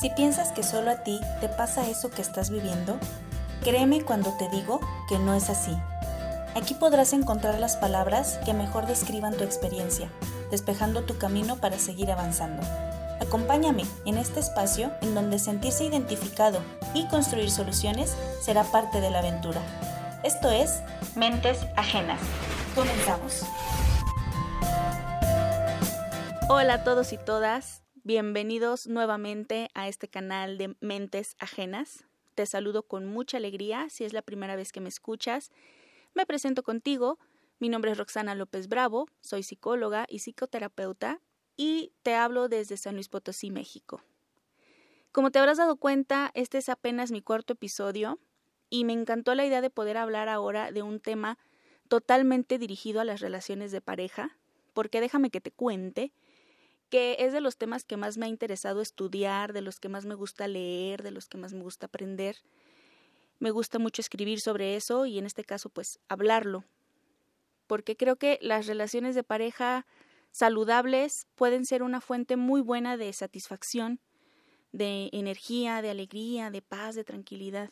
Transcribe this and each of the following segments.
Si piensas que solo a ti te pasa eso que estás viviendo, créeme cuando te digo que no es así. Aquí podrás encontrar las palabras que mejor describan tu experiencia, despejando tu camino para seguir avanzando. Acompáñame en este espacio en donde sentirse identificado y construir soluciones será parte de la aventura. Esto es Mentes Ajenas. Comenzamos. Hola a todos y todas, bienvenidos nuevamente a este canal de Mentes Ajenas. Te saludo con mucha alegría si es la primera vez que me escuchas. Me presento contigo. Mi nombre es Roxana López Bravo, soy psicóloga y psicoterapeuta y te hablo desde San Luis Potosí, México. Como te habrás dado cuenta, este es apenas mi cuarto episodio y me encantó la idea de poder hablar ahora de un tema totalmente dirigido a las relaciones de pareja, porque déjame que te cuente que es de los temas que más me ha interesado estudiar, de los que más me gusta leer, de los que más me gusta aprender. Me gusta mucho escribir sobre eso y en este caso pues hablarlo, porque creo que las relaciones de pareja saludables pueden ser una fuente muy buena de satisfacción, de energía, de alegría, de paz, de tranquilidad.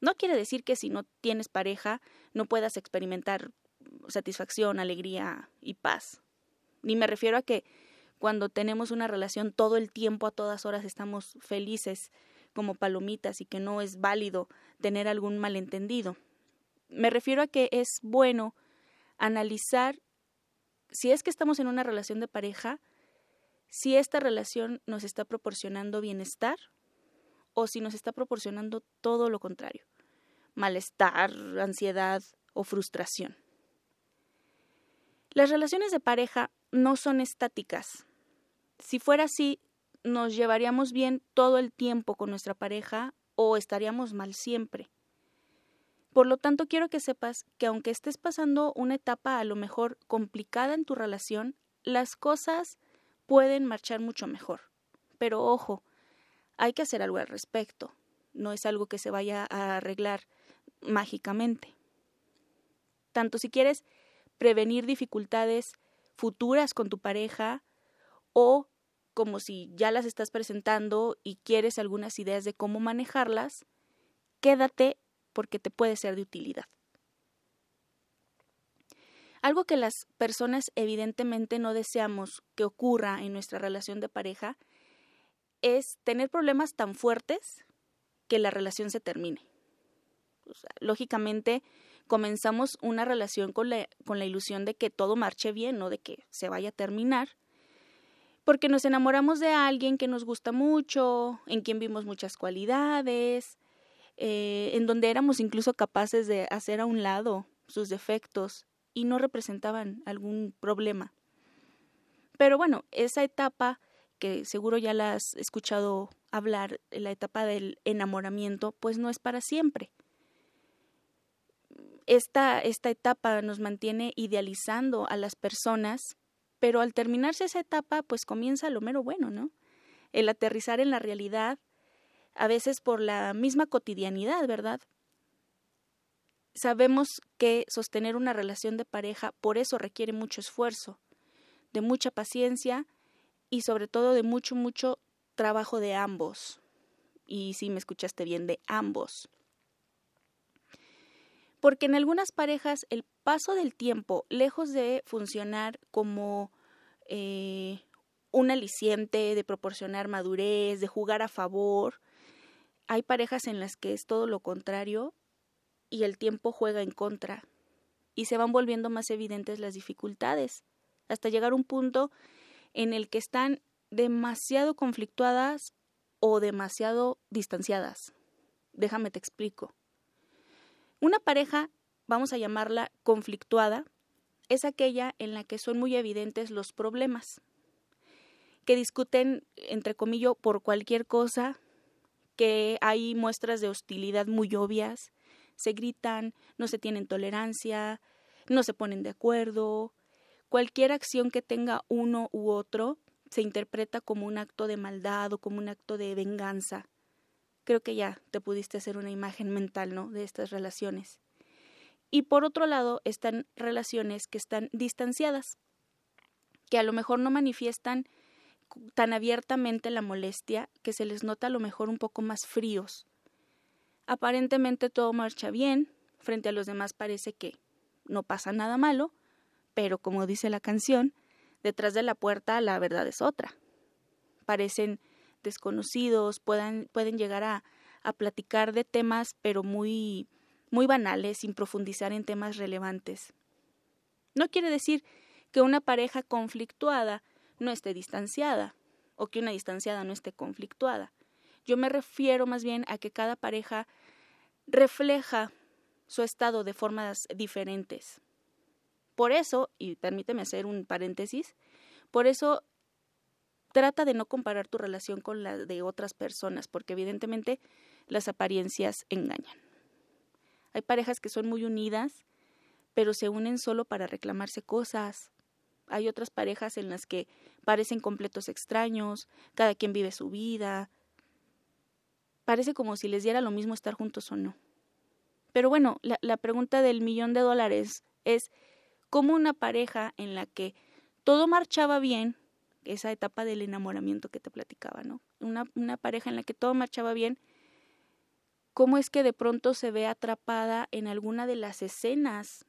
No quiere decir que si no tienes pareja no puedas experimentar satisfacción, alegría y paz. Ni me refiero a que cuando tenemos una relación todo el tiempo, a todas horas estamos felices como palomitas y que no es válido tener algún malentendido. Me refiero a que es bueno analizar si es que estamos en una relación de pareja, si esta relación nos está proporcionando bienestar o si nos está proporcionando todo lo contrario, malestar, ansiedad o frustración. Las relaciones de pareja no son estáticas. Si fuera así, nos llevaríamos bien todo el tiempo con nuestra pareja o estaríamos mal siempre. Por lo tanto, quiero que sepas que aunque estés pasando una etapa a lo mejor complicada en tu relación, las cosas pueden marchar mucho mejor. Pero ojo, hay que hacer algo al respecto. No es algo que se vaya a arreglar mágicamente. Tanto si quieres prevenir dificultades futuras con tu pareja o como si ya las estás presentando y quieres algunas ideas de cómo manejarlas, quédate porque te puede ser de utilidad. Algo que las personas evidentemente no deseamos que ocurra en nuestra relación de pareja es tener problemas tan fuertes que la relación se termine. lógicamente, comenzamos una relación con la, con la ilusión de que todo marche bien, no de que se vaya a terminar, porque nos enamoramos de alguien que nos gusta mucho, en quien vimos muchas cualidades, eh, en donde éramos incluso capaces de hacer a un lado sus defectos y no representaban algún problema. Pero bueno, esa etapa que seguro ya la has escuchado hablar, la etapa del enamoramiento, pues no es para siempre. Esta, esta etapa nos mantiene idealizando a las personas pero al terminarse esa etapa, pues comienza lo mero bueno, ¿no? El aterrizar en la realidad, a veces por la misma cotidianidad, ¿verdad? Sabemos que sostener una relación de pareja por eso requiere mucho esfuerzo, de mucha paciencia y sobre todo de mucho, mucho trabajo de ambos. Y si me escuchaste bien, de ambos. Porque en algunas parejas el paso del tiempo, lejos de funcionar como eh, un aliciente, de proporcionar madurez, de jugar a favor, hay parejas en las que es todo lo contrario y el tiempo juega en contra y se van volviendo más evidentes las dificultades, hasta llegar a un punto en el que están demasiado conflictuadas o demasiado distanciadas. Déjame te explico. Una pareja, vamos a llamarla conflictuada, es aquella en la que son muy evidentes los problemas, que discuten, entre comillas, por cualquier cosa, que hay muestras de hostilidad muy obvias, se gritan, no se tienen tolerancia, no se ponen de acuerdo, cualquier acción que tenga uno u otro se interpreta como un acto de maldad o como un acto de venganza creo que ya te pudiste hacer una imagen mental, ¿no? De estas relaciones. Y por otro lado, están relaciones que están distanciadas, que a lo mejor no manifiestan tan abiertamente la molestia que se les nota a lo mejor un poco más fríos. Aparentemente todo marcha bien, frente a los demás parece que no pasa nada malo, pero como dice la canción, detrás de la puerta la verdad es otra. Parecen desconocidos, pueden, pueden llegar a, a platicar de temas pero muy, muy banales, sin profundizar en temas relevantes. No quiere decir que una pareja conflictuada no esté distanciada o que una distanciada no esté conflictuada. Yo me refiero más bien a que cada pareja refleja su estado de formas diferentes. Por eso, y permíteme hacer un paréntesis, por eso trata de no comparar tu relación con la de otras personas, porque evidentemente las apariencias engañan. Hay parejas que son muy unidas, pero se unen solo para reclamarse cosas, hay otras parejas en las que parecen completos extraños, cada quien vive su vida. Parece como si les diera lo mismo estar juntos o no. Pero bueno, la, la pregunta del millón de dólares es cómo una pareja en la que todo marchaba bien, esa etapa del enamoramiento que te platicaba, ¿no? Una, una pareja en la que todo marchaba bien, cómo es que de pronto se ve atrapada en alguna de las escenas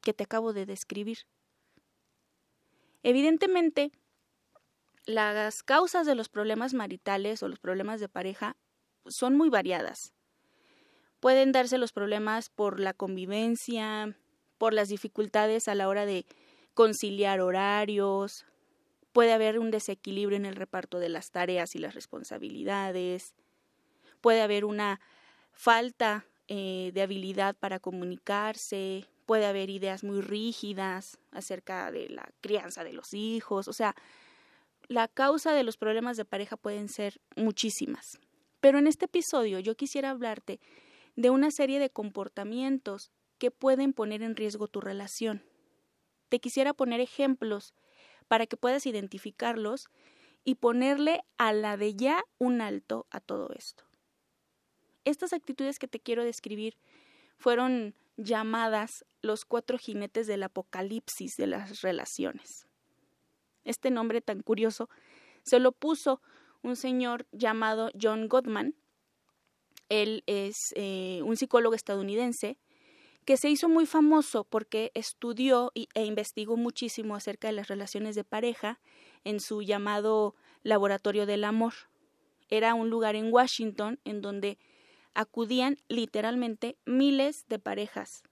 que te acabo de describir. Evidentemente, las causas de los problemas maritales o los problemas de pareja son muy variadas. Pueden darse los problemas por la convivencia, por las dificultades a la hora de conciliar horarios, puede haber un desequilibrio en el reparto de las tareas y las responsabilidades, puede haber una falta eh, de habilidad para comunicarse, puede haber ideas muy rígidas acerca de la crianza de los hijos, o sea, la causa de los problemas de pareja pueden ser muchísimas. Pero en este episodio yo quisiera hablarte de una serie de comportamientos que pueden poner en riesgo tu relación. Te quisiera poner ejemplos para que puedas identificarlos y ponerle a la de ya un alto a todo esto. Estas actitudes que te quiero describir fueron llamadas los cuatro jinetes del apocalipsis de las relaciones. Este nombre tan curioso se lo puso un señor llamado John Gottman. Él es eh, un psicólogo estadounidense que se hizo muy famoso porque estudió e investigó muchísimo acerca de las relaciones de pareja en su llamado Laboratorio del Amor. Era un lugar en Washington en donde acudían literalmente miles de parejas,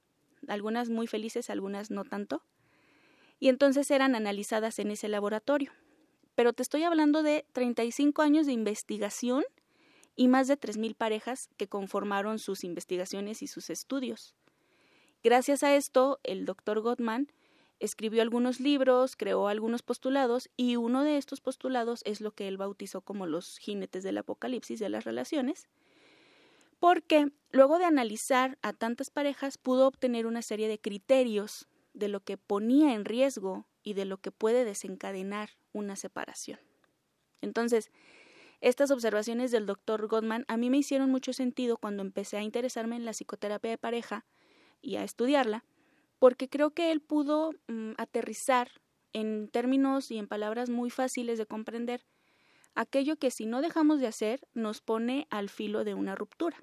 algunas muy felices, algunas no tanto, y entonces eran analizadas en ese laboratorio. Pero te estoy hablando de 35 años de investigación y más de 3.000 parejas que conformaron sus investigaciones y sus estudios. Gracias a esto, el doctor Gottman escribió algunos libros, creó algunos postulados y uno de estos postulados es lo que él bautizó como los jinetes del apocalipsis de las relaciones, porque luego de analizar a tantas parejas pudo obtener una serie de criterios de lo que ponía en riesgo y de lo que puede desencadenar una separación. Entonces, estas observaciones del doctor Gottman a mí me hicieron mucho sentido cuando empecé a interesarme en la psicoterapia de pareja y a estudiarla, porque creo que él pudo mm, aterrizar en términos y en palabras muy fáciles de comprender aquello que si no dejamos de hacer nos pone al filo de una ruptura.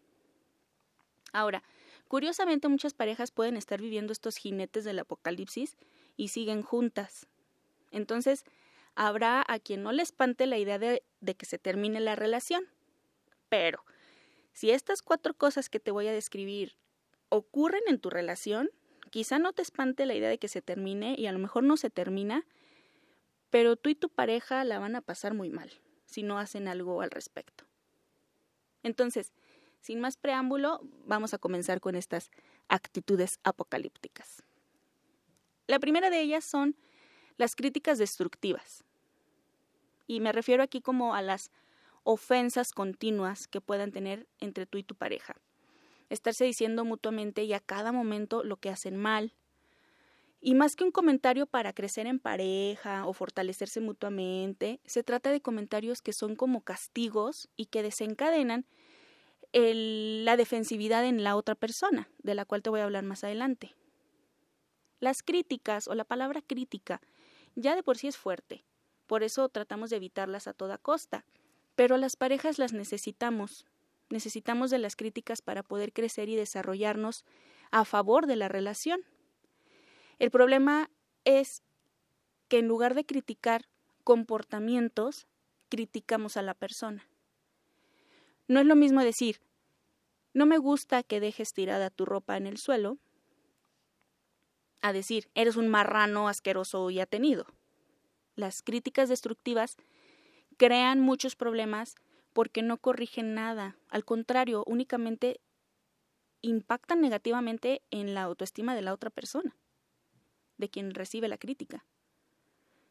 Ahora, curiosamente muchas parejas pueden estar viviendo estos jinetes del apocalipsis y siguen juntas. Entonces, habrá a quien no le espante la idea de, de que se termine la relación. Pero, si estas cuatro cosas que te voy a describir ocurren en tu relación, quizá no te espante la idea de que se termine y a lo mejor no se termina, pero tú y tu pareja la van a pasar muy mal si no hacen algo al respecto. Entonces, sin más preámbulo, vamos a comenzar con estas actitudes apocalípticas. La primera de ellas son las críticas destructivas. Y me refiero aquí como a las ofensas continuas que puedan tener entre tú y tu pareja. Estarse diciendo mutuamente y a cada momento lo que hacen mal. Y más que un comentario para crecer en pareja o fortalecerse mutuamente, se trata de comentarios que son como castigos y que desencadenan la defensividad en la otra persona, de la cual te voy a hablar más adelante. Las críticas o la palabra crítica ya de por sí es fuerte, Por eso tratamos de evitarlas a toda costa. Pero las parejas las necesitamos. Necesitamos de las críticas para poder crecer y desarrollarnos a favor de la relación. El problema es que en lugar de criticar comportamientos, criticamos a la persona. No es lo mismo decir, no me gusta que dejes tirada tu ropa en el suelo, a decir, eres un marrano asqueroso y atenido. Las críticas destructivas crean muchos problemas porque no corrigen nada, al contrario, únicamente impactan negativamente en la autoestima de la otra persona, de quien recibe la crítica.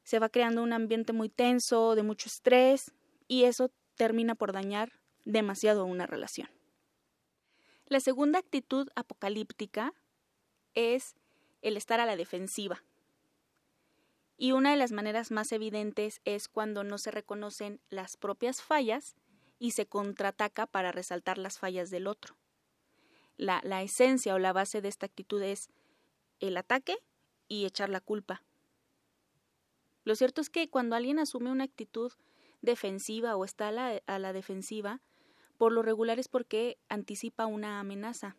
Se va creando un ambiente muy tenso, de mucho estrés, y eso termina por dañar demasiado una relación. La segunda actitud apocalíptica es el estar a la defensiva. Y una de las maneras más evidentes es cuando no se reconocen las propias fallas y se contraataca para resaltar las fallas del otro. La, la esencia o la base de esta actitud es el ataque y echar la culpa. Lo cierto es que cuando alguien asume una actitud defensiva o está a la, a la defensiva, por lo regular es porque anticipa una amenaza.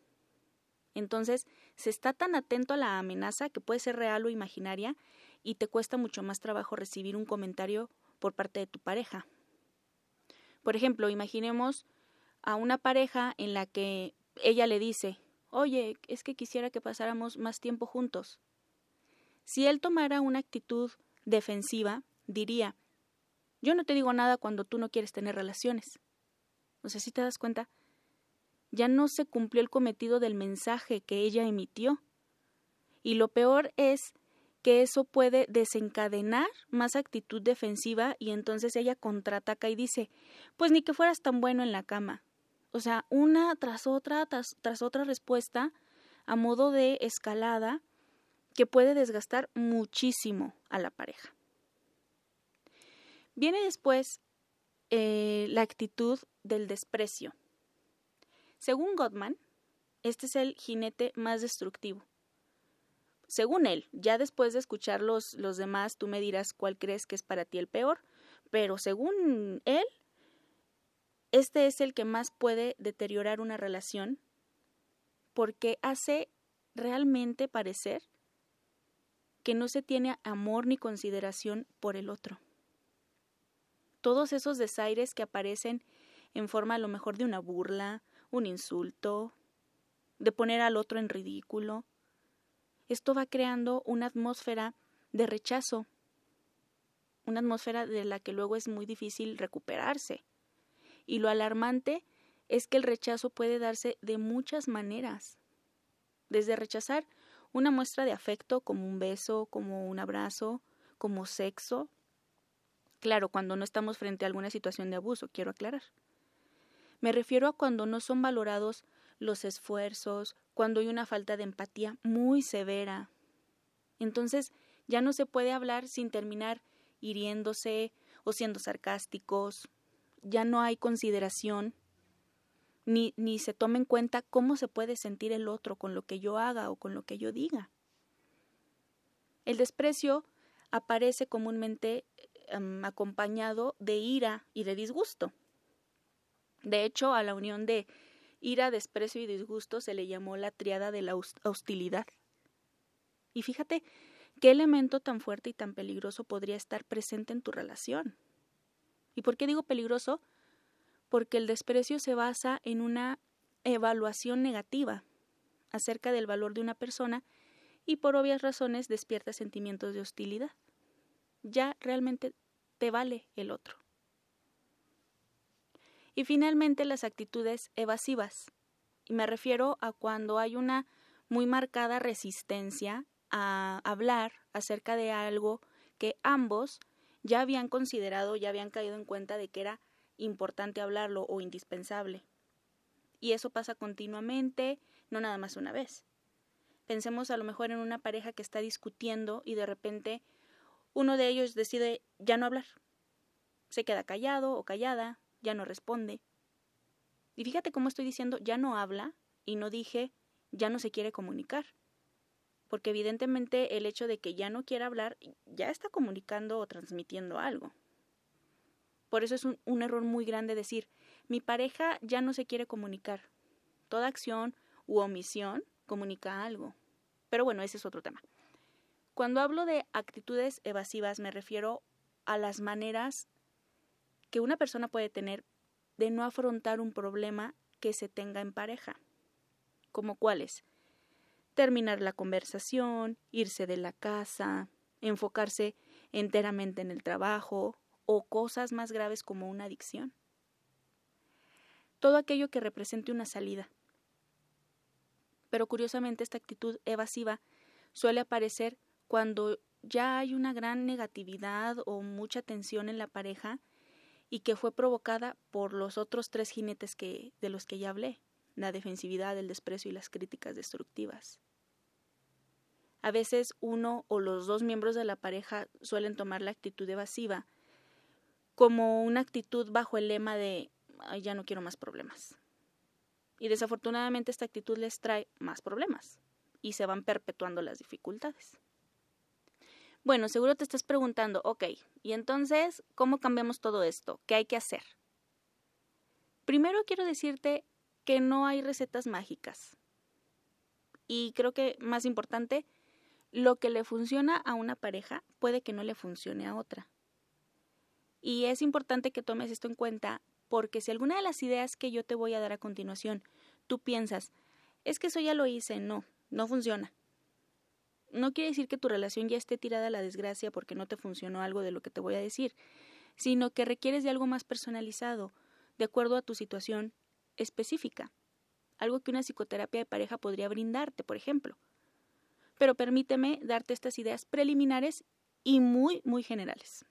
Entonces, se está tan atento a la amenaza que puede ser real o imaginaria y te cuesta mucho más trabajo recibir un comentario por parte de tu pareja. Por ejemplo, imaginemos a una pareja en la que ella le dice, oye, es que quisiera que pasáramos más tiempo juntos. Si él tomara una actitud defensiva, diría, yo no te digo nada cuando tú no quieres tener relaciones. O sea, si te das cuenta, ya no se cumplió el cometido del mensaje que ella emitió. Y lo peor es que eso puede desencadenar más actitud defensiva y entonces ella contraataca y dice, pues ni que fueras tan bueno en la cama. O sea, una tras otra, tras, otra respuesta a modo de escalada que puede desgastar muchísimo a la pareja. Viene después eh, la actitud del desprecio. Según Gottman, este es el jinete más destructivo. Según él, ya después de escuchar los, los demás, tú me dirás cuál crees que es para ti el peor, pero según él, este es el que más puede deteriorar una relación porque hace realmente parecer que no se tiene amor ni consideración por el otro. Todos esos desaires que aparecen en forma a lo mejor de una burla, un insulto, de poner al otro en ridículo. Esto va creando una atmósfera de rechazo, una atmósfera de la que luego es muy difícil recuperarse. Y lo alarmante es que el rechazo puede darse de muchas maneras, desde rechazar una muestra de afecto como un beso, como un abrazo, como sexo. Claro, cuando no estamos frente a alguna situación de abuso, quiero aclarar. Me refiero a cuando no son valorados los esfuerzos, cuando hay una falta de empatía muy severa. Entonces ya no se puede hablar sin terminar hiriéndose o siendo sarcásticos. Ya no hay consideración, ni, ni se toma en cuenta cómo se puede sentir el otro con lo que yo haga o con lo que yo diga. El desprecio aparece comúnmente em, acompañado de ira y de disgusto. De hecho, a la unión de ira, desprecio y disgusto se le llamó la triada de la hostilidad. Y fíjate qué elemento tan fuerte y tan peligroso podría estar presente en tu relación. ¿Y por qué digo peligroso? Porque el desprecio se basa en una evaluación negativa acerca del valor de una persona y por obvias razones despierta sentimientos de hostilidad. Ya realmente te vale el otro. Y finalmente las actitudes evasivas. Y me refiero a cuando hay una muy marcada resistencia a hablar acerca de algo que ambos ya habían considerado, ya habían caído en cuenta de que era importante hablarlo o indispensable. Y eso pasa continuamente, no nada más una vez. Pensemos a lo mejor en una pareja que está discutiendo y de repente uno de ellos decide ya no hablar. Se queda callado o callada, ya no responde. Y fíjate cómo estoy diciendo, ya no habla y no dije, ya no se quiere comunicar. porque evidentemente el hecho de que ya no quiera hablar ya está comunicando o transmitiendo algo. Por eso es un, un, error muy grande decir, mi pareja ya no se quiere comunicar. Toda acción u omisión comunica algo. Pero bueno, ese es otro tema. Cuando hablo de actitudes evasivas me refiero a las maneras que una persona puede tener de no afrontar un problema que se tenga en pareja. ¿Como cuáles? Terminar la conversación, irse de la casa, enfocarse enteramente en el trabajo o cosas más graves como una adicción. Todo aquello que represente una salida. Pero curiosamente esta actitud evasiva suele aparecer cuando ya hay una gran negatividad o mucha tensión en la pareja y que fue provocada por los otros tres jinetes que, de los que ya hablé, la defensividad, el desprecio y las críticas destructivas. A veces uno o los dos miembros de la pareja suelen tomar la actitud evasiva como una actitud bajo el lema de ya no quiero más problemas. Y desafortunadamente esta actitud les trae más problemas y se van perpetuando las dificultades. Bueno, seguro te estás preguntando, ok, ¿y entonces cómo cambiamos todo esto? ¿Qué hay que hacer? Primero quiero decirte que no hay recetas mágicas. Y creo que más importante, lo que le funciona a una pareja puede que no le funcione a otra. Y es importante que tomes esto en cuenta porque si alguna de las ideas que yo te voy a dar a continuación tú piensas, es que eso ya lo hice, no, no funciona no quiere decir que tu relación ya esté tirada a la desgracia porque no te funcionó algo de lo que te voy a decir, sino que requieres de algo más personalizado, de acuerdo a tu situación específica, algo que una psicoterapia de pareja podría brindarte, por ejemplo. Pero permíteme darte estas ideas preliminares y muy, muy generales.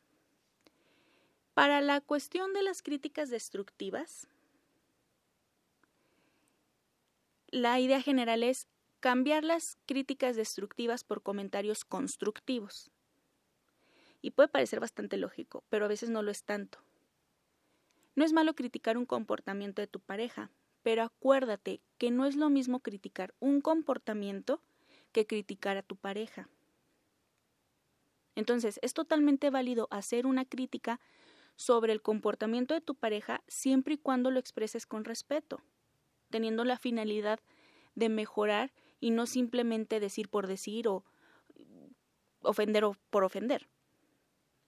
Para la cuestión de las críticas destructivas, la idea general es cambiar las críticas destructivas por comentarios constructivos. Y puede parecer bastante lógico, pero a veces no lo es tanto. No es malo criticar un comportamiento de tu pareja, pero acuérdate que no es lo mismo criticar un comportamiento que criticar a tu pareja. Entonces, es totalmente válido hacer una crítica sobre el comportamiento de tu pareja siempre y cuando lo expreses con respeto, teniendo la finalidad de mejorar y no simplemente decir por decir o ofender o por ofender.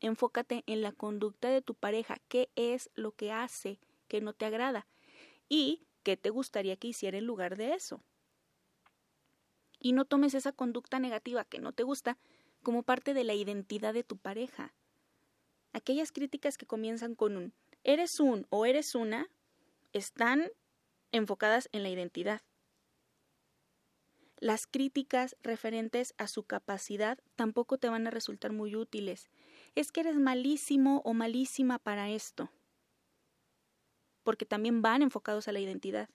Enfócate en la conducta de tu pareja, qué es lo que hace que no te agrada y qué te gustaría que hiciera en lugar de eso. Y no tomes esa conducta negativa que no te gusta como parte de la identidad de tu pareja. Aquellas críticas que comienzan con un eres un o eres una están enfocadas en la identidad. Las críticas referentes a su capacidad tampoco te van a resultar muy útiles. Es que eres malísimo o malísima para esto. Porque también van enfocados a la identidad.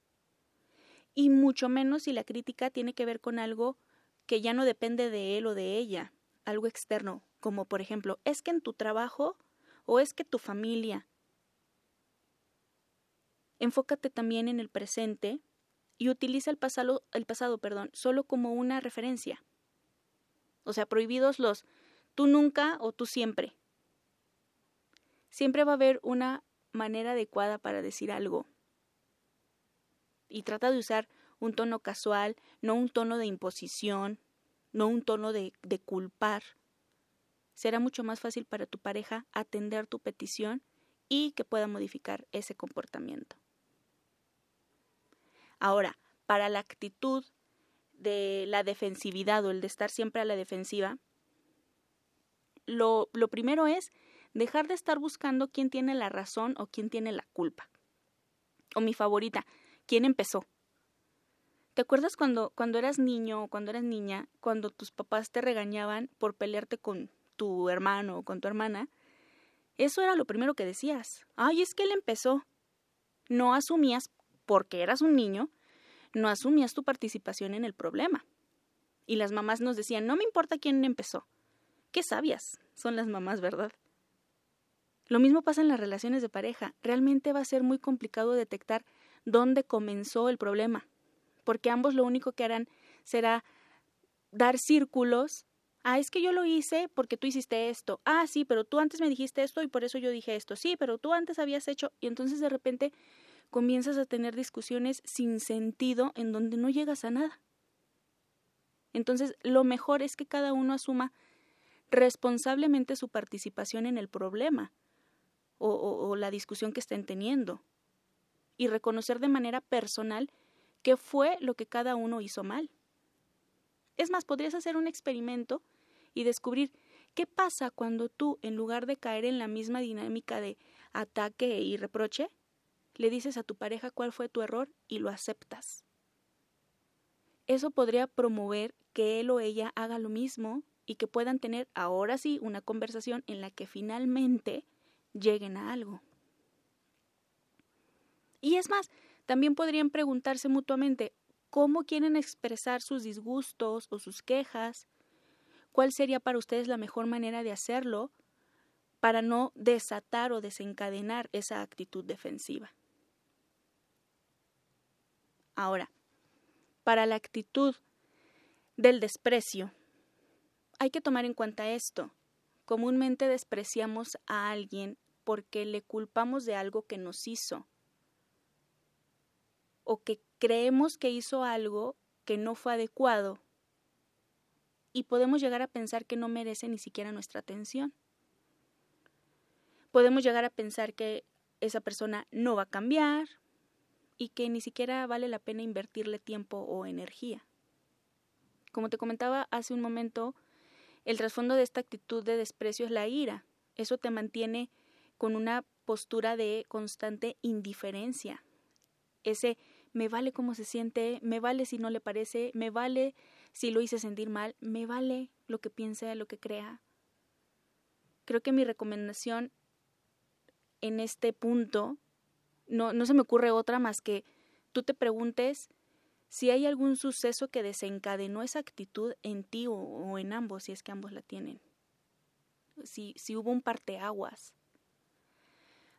Y mucho menos si la crítica tiene que ver con algo que ya no depende de él o de ella, algo externo, como por ejemplo, es que en tu trabajo o es que tu familia. Enfócate también en el presente y utiliza el pasado, el pasado perdón, solo como una referencia. O sea, prohibidos los tú nunca o tú siempre. Siempre va a haber una manera adecuada para decir algo. Y trata de usar un tono casual, no un tono de imposición, no un tono de, de culpar. Será mucho más fácil para tu pareja atender tu petición y que pueda modificar ese comportamiento. Ahora, para la actitud de la defensividad o el de estar siempre a la defensiva, lo, lo primero es dejar de estar buscando quién tiene la razón o quién tiene la culpa. O mi favorita, quién empezó. ¿Te acuerdas cuando, cuando eras niño o cuando eras niña, cuando tus papás te regañaban por pelearte con tu hermano o con tu hermana? Eso era lo primero que decías. Ay, es que él empezó. No asumías porque eras un niño, no asumías tu participación en el problema. Y las mamás nos decían, no me importa quién empezó. Qué sabias son las mamás, ¿verdad? Lo mismo pasa en las relaciones de pareja. Realmente va a ser muy complicado detectar dónde comenzó el problema, porque ambos lo único que harán será dar círculos. Ah, es que yo lo hice porque tú hiciste esto. Ah, sí, pero tú antes me dijiste esto y por eso yo dije esto. Sí, pero tú antes habías hecho. Y entonces de repente comienzas a tener discusiones sin sentido en donde no llegas a nada. Entonces, lo mejor es que cada uno asuma responsablemente su participación en el problema o, la discusión que estén teniendo y reconocer de manera personal qué fue lo que cada uno hizo mal. Es más, podrías hacer un experimento y descubrir qué pasa cuando tú, en lugar de caer en la misma dinámica de ataque y reproche, le dices a tu pareja cuál fue tu error y lo aceptas. Eso podría promover que él o ella haga lo mismo y que puedan tener ahora sí una conversación en la que finalmente lleguen a algo. Y es más, también podrían preguntarse mutuamente cómo quieren expresar sus disgustos o sus quejas, cuál sería para ustedes la mejor manera de hacerlo para no desatar o desencadenar esa actitud defensiva. Ahora, para la actitud del desprecio, hay que tomar en cuenta esto. Comúnmente despreciamos a alguien porque le culpamos de algo que nos hizo o que creemos que hizo algo que no fue adecuado y podemos llegar a pensar que no merece ni siquiera nuestra atención. Podemos llegar a pensar que esa persona no va a cambiar y que ni siquiera vale la pena invertirle tiempo o energía. Como te comentaba hace un momento, el trasfondo de esta actitud de desprecio es la ira. Eso te mantiene con una postura de constante indiferencia. Ese me vale cómo se siente, me vale si no le parece, me vale si lo hice sentir mal, me vale lo que piense, lo que crea. Creo que mi recomendación en este punto no, no se me ocurre otra más que tú te preguntes si hay algún suceso que desencadenó esa actitud en ti o, en ambos, si es que ambos la tienen. Si, si hubo un parteaguas.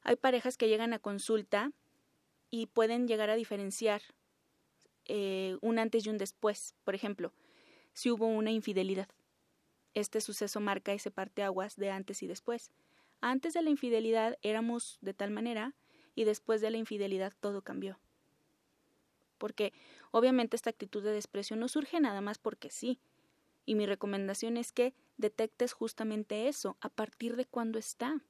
Hay parejas que llegan a consulta y pueden llegar a diferenciar eh, un antes y un después. Por ejemplo, si hubo una infidelidad. Este suceso marca ese parteaguas de antes y después. Antes de la infidelidad éramos de tal manera y después de la infidelidad todo cambió porque obviamente esta actitud de desprecio no surge nada más porque sí. Y mi recomendación es que detectes justamente eso, a partir de cuándo está.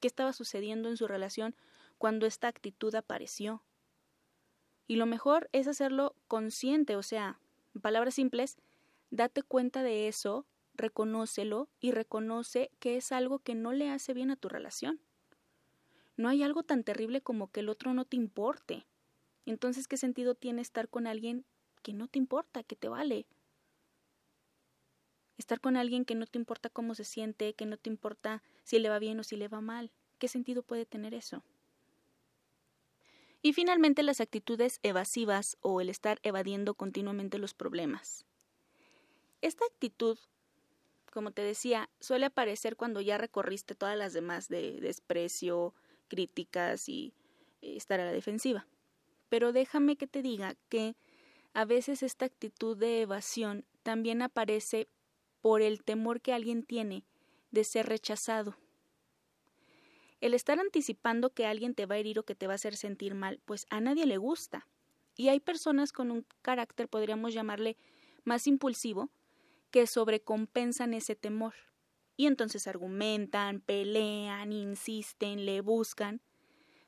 ¿Qué estaba sucediendo en su relación cuando esta actitud apareció? Y lo mejor es hacerlo consciente, o sea, en palabras simples, date cuenta de eso, reconócelo y reconoce que es algo que no le hace bien a tu relación. No hay algo tan terrible como que el otro no te importe. Entonces, ¿qué sentido tiene estar con alguien que no te importa, que te vale? Estar con alguien que no te importa cómo se siente, que no te importa si le va bien o si le va mal. ¿Qué sentido puede tener eso? Y finalmente las actitudes evasivas o el estar evadiendo continuamente los problemas. Esta actitud, como te decía, suele aparecer cuando ya recorriste todas las demás de desprecio, críticas y eh, estar a la defensiva. Pero déjame que te diga que a veces esta actitud de evasión también aparece por el temor que alguien tiene de ser rechazado. El estar anticipando que alguien te va a herir o que te va a hacer sentir mal, pues a nadie le gusta. Y hay personas con un carácter, podríamos llamarle, más impulsivo, que sobrecompensan ese temor. Y entonces argumentan, pelean, insisten, le buscan,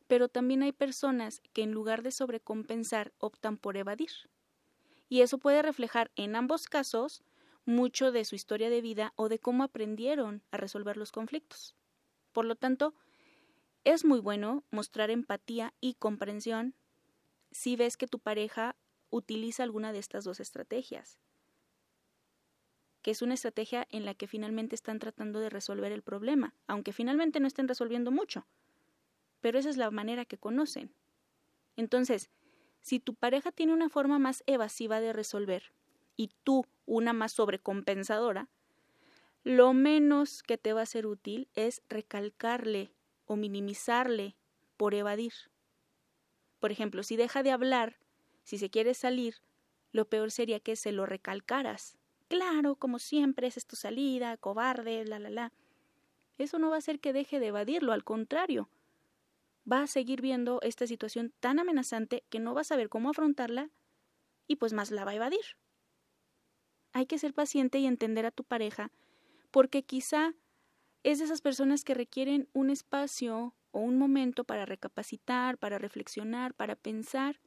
pero también hay personas que en lugar de sobrecompensar optan por evadir. Y eso puede reflejar en ambos casos mucho de su historia de vida o de cómo aprendieron a resolver los conflictos. Por lo tanto, es muy bueno mostrar empatía y comprensión si ves que tu pareja utiliza alguna de estas dos estrategias, que es una estrategia en la que finalmente están tratando de resolver el problema, aunque finalmente no estén resolviendo mucho pero esa es la manera que conocen. Entonces, si tu pareja tiene una forma más evasiva de resolver y tú una más sobrecompensadora, lo menos que te va a ser útil es recalcarle o minimizarle por evadir. Por ejemplo, si deja de hablar, si se quiere salir, lo peor sería que se lo recalcaras claro, como siempre, esa es tu salida, cobarde, la, la, la. Eso no va a hacer que deje de evadirlo, al contrario. Va a seguir viendo esta situación tan amenazante que no va a saber cómo afrontarla y pues más la va a evadir. Hay que ser paciente y entender a tu pareja porque quizá es de esas personas que requieren un espacio o un momento para recapacitar, para reflexionar, para pensar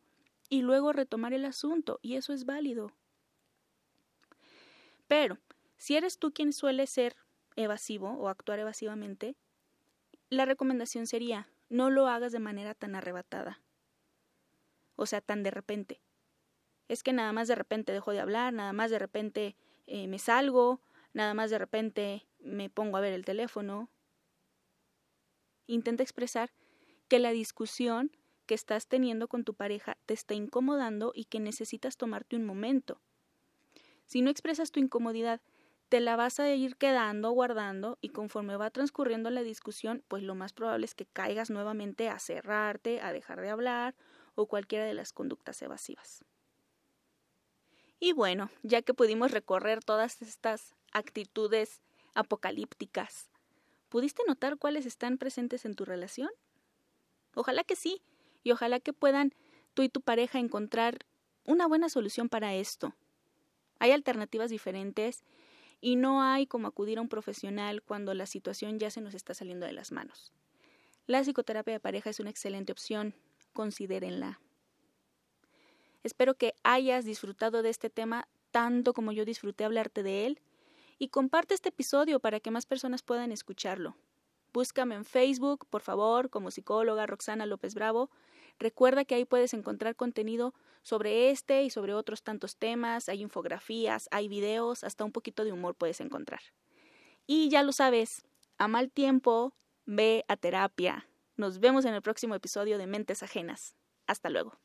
y luego retomar el asunto, y eso es válido. Pero, si eres tú quien suele ser evasivo o actuar evasivamente, la recomendación sería no lo hagas de manera tan arrebatada. O sea, tan de repente. Es que nada más de repente dejo de hablar, nada más de repente eh, me salgo, nada más de repente me pongo a ver el teléfono. Intenta expresar que la discusión que estás teniendo con tu pareja te está incomodando y que necesitas tomarte un momento. Si no expresas tu incomodidad, te la vas a ir quedando, guardando, y conforme va transcurriendo la discusión, pues lo más probable es que caigas nuevamente a cerrarte, a dejar de hablar o cualquiera de las conductas evasivas. Y bueno, ya que pudimos recorrer todas estas actitudes apocalípticas, ¿pudiste notar cuáles están presentes en tu relación? Ojalá que sí, y ojalá que puedan tú y tu pareja encontrar una buena solución para esto. Hay alternativas diferentes y no hay como acudir a un profesional cuando la situación ya se nos está saliendo de las manos. La psicoterapia de pareja es una excelente opción, considérenla. Espero que hayas disfrutado de este tema tanto como yo disfruté hablarte de él y comparte este episodio para que más personas puedan escucharlo. Búscame en Facebook, por favor, como psicóloga Roxana López Bravo. Recuerda que ahí puedes encontrar contenido sobre este y sobre otros tantos temas, hay infografías, hay videos, hasta un poquito de humor puedes encontrar. Y ya lo sabes, a mal tiempo, ve a terapia. Nos vemos en el próximo episodio de Mentes Ajenas. Hasta luego.